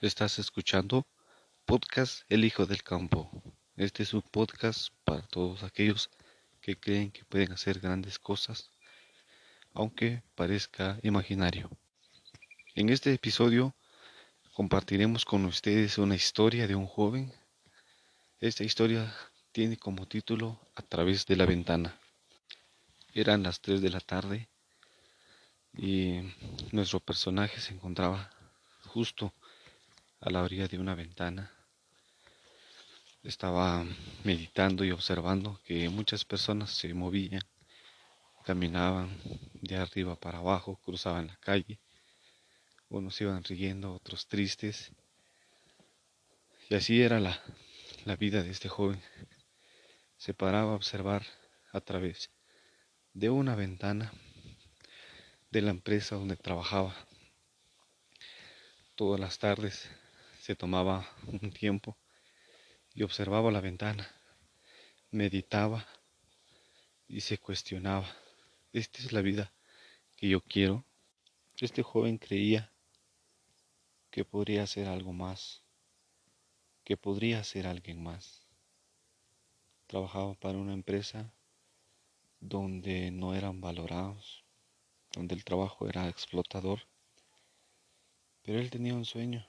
Estás escuchando Podcast El Hijo del Campo. Este es un podcast para todos aquellos que creen que pueden hacer grandes cosas, aunque parezca imaginario. En este episodio compartiremos con ustedes una historia de un joven. Esta historia tiene como título A través de la ventana. Eran las 3 de la tarde y nuestro personaje se encontraba justo a la orilla de una ventana. Estaba meditando y observando que muchas personas se movían, caminaban de arriba para abajo, cruzaban la calle. Unos iban riendo, otros tristes. Y así era la, la vida de este joven. Se paraba a observar a través de una ventana de la empresa donde trabajaba. Todas las tardes se tomaba un tiempo y observaba la ventana, meditaba y se cuestionaba, ¿esta es la vida que yo quiero? Este joven creía que podría ser algo más, que podría ser alguien más. Trabajaba para una empresa donde no eran valorados, donde el trabajo era explotador, pero él tenía un sueño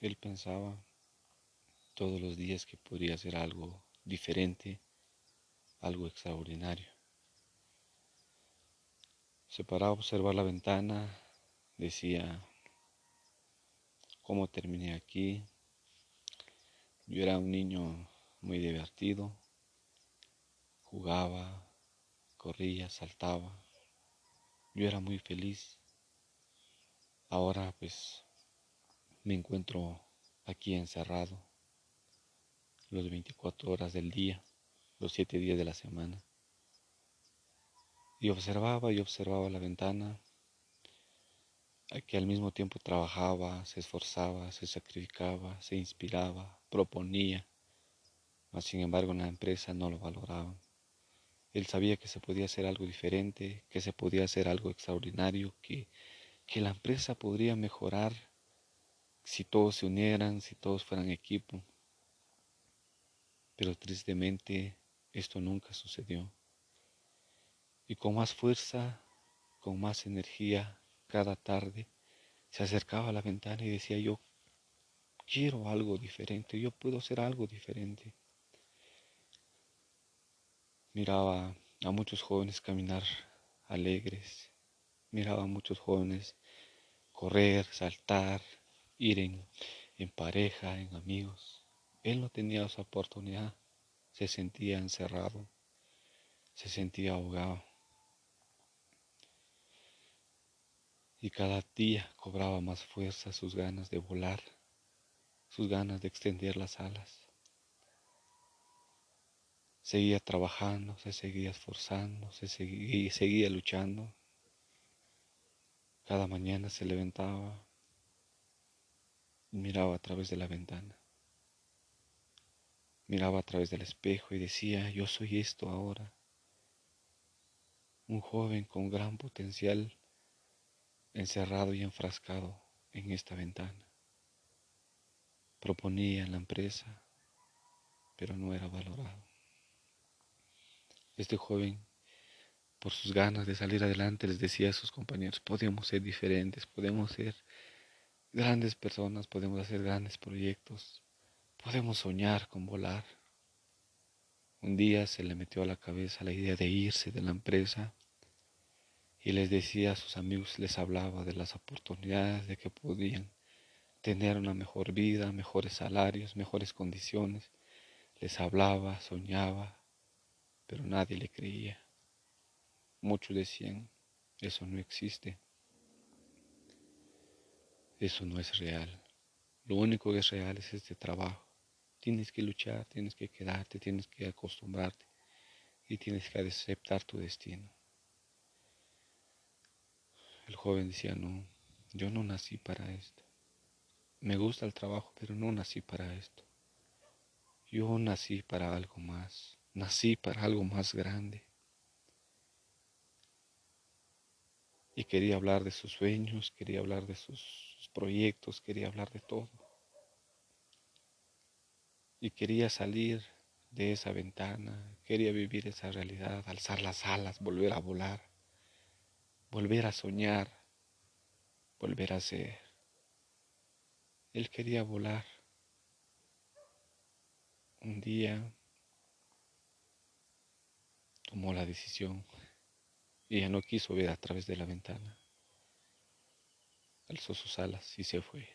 él pensaba todos los días que podría ser algo diferente, algo extraordinario. Se paraba a observar la ventana, decía, ¿cómo terminé aquí? Yo era un niño muy divertido, jugaba, corría, saltaba, yo era muy feliz. Ahora pues me encuentro aquí encerrado los 24 horas del día, los 7 días de la semana. Y observaba y observaba la ventana, que al mismo tiempo trabajaba, se esforzaba, se sacrificaba, se inspiraba, proponía, mas sin embargo en la empresa no lo valoraban. Él sabía que se podía hacer algo diferente, que se podía hacer algo extraordinario, que, que la empresa podría mejorar si todos se unieran, si todos fueran equipo. Pero tristemente esto nunca sucedió. Y con más fuerza, con más energía, cada tarde se acercaba a la ventana y decía yo, quiero algo diferente, yo puedo hacer algo diferente. Miraba a muchos jóvenes caminar alegres, miraba a muchos jóvenes correr, saltar, ir en, pareja, en amigos. Él no tenía esa oportunidad, se sentía encerrado, se sentía ahogado. Y cada día cobraba más fuerza sus ganas de volar, sus ganas de extender las alas. Seguía trabajando, se seguía esforzando, se seguía, seguía luchando. Cada mañana se levantaba miraba a través de la ventana. Miraba a través del espejo y decía, yo soy esto ahora. Un joven con gran potencial encerrado y enfrascado en esta ventana. Proponía la empresa, pero no era valorado. Este joven, por sus ganas de salir adelante, les decía a sus compañeros, podemos ser diferentes, podemos ser grandes personas, podemos hacer grandes proyectos, podemos soñar con volar. Un día se le metió a la cabeza la idea de irse de la empresa y les decía a sus amigos, les hablaba de las oportunidades de que podían tener una mejor vida, mejores salarios, mejores condiciones. Les hablaba, soñaba, pero nadie le creía. Muchos decían, eso no existe. Eso no es real. Lo único que es real es este trabajo. Tienes que luchar, tienes que quedarte, tienes que acostumbrarte y tienes que aceptar tu destino. El joven decía, no, yo no nací para esto. Me gusta el trabajo, pero no nací para esto. Yo nací para algo más, nací para algo más grande. y quería hablar de sus sueños, quería hablar de sus proyectos, quería hablar de todo. Y quería salir de esa ventana, quería vivir esa realidad, alzar las alas, volver a volar, volver a soñar, volver a ser. Él quería volar. Un día tomó la decisión y ella no quiso ver a través de la ventana. Alzó sus alas y se fue.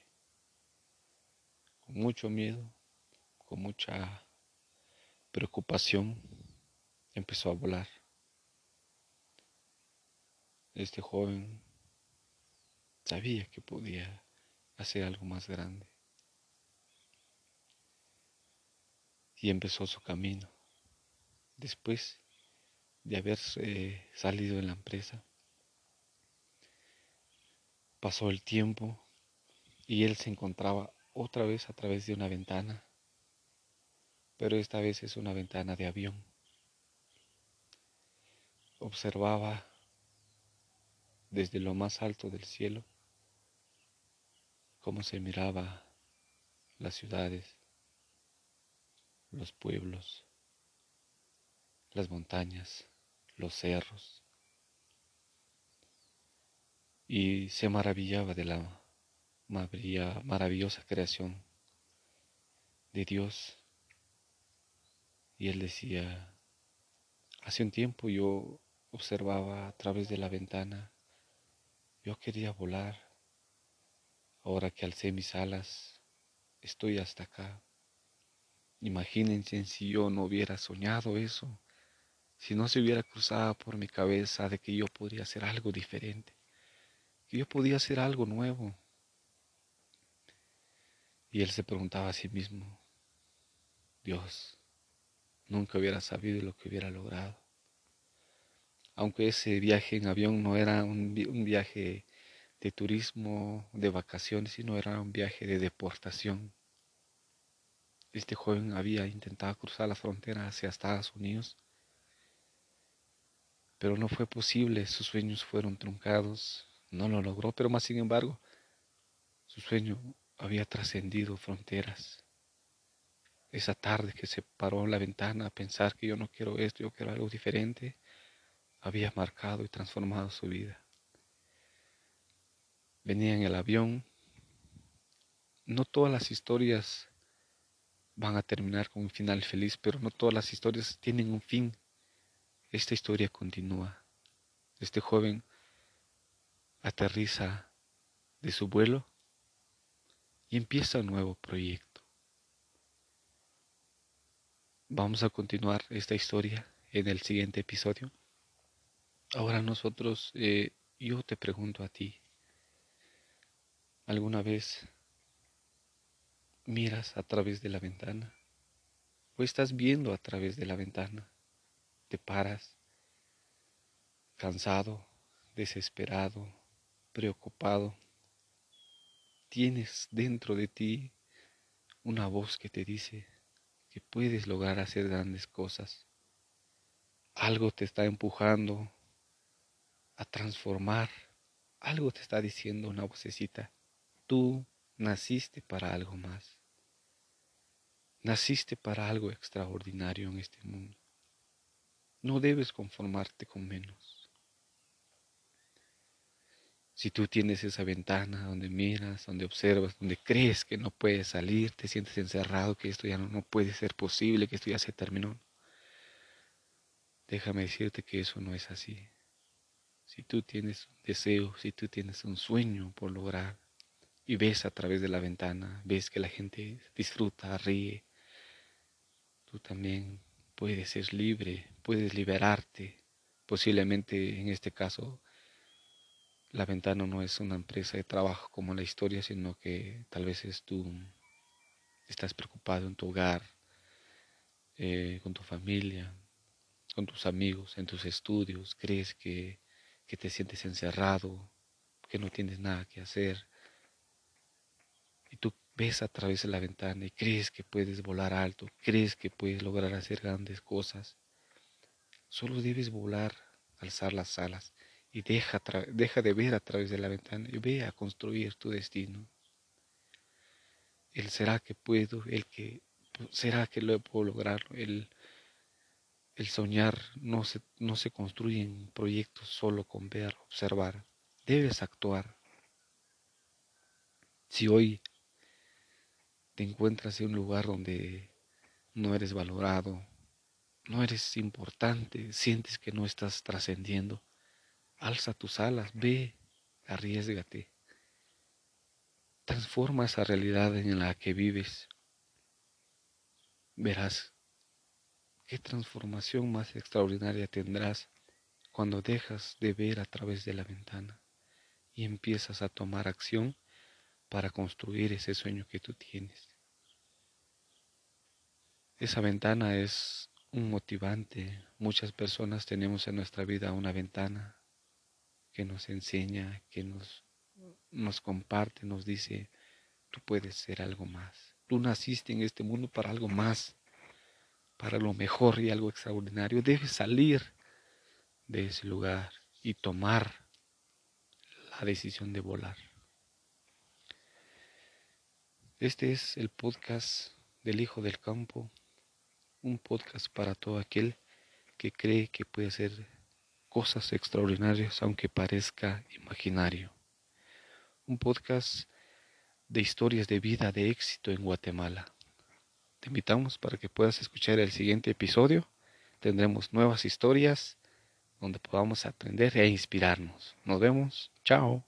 Con mucho miedo, con mucha preocupación, empezó a volar. Este joven sabía que podía hacer algo más grande. Y empezó su camino. Después de haber salido de la empresa. Pasó el tiempo y él se encontraba otra vez a través de una ventana, pero esta vez es una ventana de avión. Observaba desde lo más alto del cielo cómo se miraba las ciudades, los pueblos, las montañas, los cerros, y se maravillaba de la maravillosa creación de Dios. Y él decía, hace un tiempo yo observaba a través de la ventana, yo quería volar, ahora que alcé mis alas, estoy hasta acá. Imagínense si yo no hubiera soñado eso si no se hubiera cruzado por mi cabeza de que yo podría hacer algo diferente, yo podía hacer algo nuevo. Y él se preguntaba a sí mismo, Dios, nunca hubiera sabido lo que hubiera logrado. Aunque ese viaje en avión no era un viaje de turismo, de vacaciones, sino era un viaje de deportación. Este joven había intentado cruzar la frontera hacia Estados Unidos pero no fue posible, sus sueños fueron truncados, no lo logró, pero más sin embargo, su sueño había trascendido fronteras. Esa tarde que se paró en la ventana a pensar que yo no quiero esto, yo quiero algo diferente, había marcado y transformado su vida. Venía en el avión. No todas las historias van a terminar con un final feliz, pero no todas las historias tienen un fin esta historia continúa. Este joven aterriza de su vuelo y empieza un nuevo proyecto. Vamos a continuar esta historia en el siguiente episodio. Ahora nosotros, eh, yo te pregunto a ti, ¿alguna vez miras a través de la ventana? ¿O estás viendo a través de la ventana? te paras, cansado, desesperado, preocupado. Tienes dentro de ti una voz que te dice que puedes lograr hacer grandes cosas. Algo te está empujando a transformar. Algo te está diciendo una vocecita. Tú naciste para algo más. Naciste para algo extraordinario en este mundo. No debes conformarte con menos. Si tú tienes esa ventana donde miras, donde observas, donde crees que no puedes salir, te sientes encerrado, que esto ya no, no puede ser posible, que esto ya se terminó, déjame decirte que eso no es así. Si tú tienes un deseo, si tú tienes un sueño por lograr y ves a través de la ventana, ves que la gente disfruta, ríe, tú también puedes ser libre, puedes liberarte. Posiblemente en este caso la ventana no es una empresa de trabajo como la historia, sino que tal vez es tú estás preocupado en tu hogar, eh, con tu familia, con tus amigos, en tus estudios, crees que, que te sientes encerrado, que no tienes nada que hacer. Y tú ves a través de la ventana y crees que puedes volar alto, crees que puedes lograr hacer grandes cosas. Solo debes volar, alzar las alas y deja, deja de ver a través de la ventana y ve a construir tu destino. El será que puedo, el que será que lo puedo lograr, el, el soñar no se, no se construye en proyectos solo con ver, observar. Debes actuar. Si hoy te encuentras en un lugar donde no eres valorado, no eres importante, sientes que no estás trascendiendo, alza tus alas, ve, arriesgate. Transforma esa realidad en la que vives. Verás qué transformación más extraordinaria tendrás cuando dejas de ver a través de la ventana y empiezas a tomar acción para construir ese sueño que tú tienes. Esa ventana es un motivante. Muchas personas tenemos en nuestra vida una ventana que nos enseña, que nos, nos comparte, nos dice, tú puedes ser algo más. Tú naciste en este mundo para algo más, para lo mejor y algo extraordinario. Debes salir de ese lugar y tomar la decisión de volar. Este es el podcast del Hijo del Campo un podcast para todo aquel que cree que puede hacer cosas extraordinarias aunque parezca imaginario. Un podcast de historias de vida de éxito en Guatemala. Te invitamos para que puedas escuchar el siguiente episodio. Tendremos nuevas historias donde podamos aprender e inspirarnos. Nos vemos. Chao.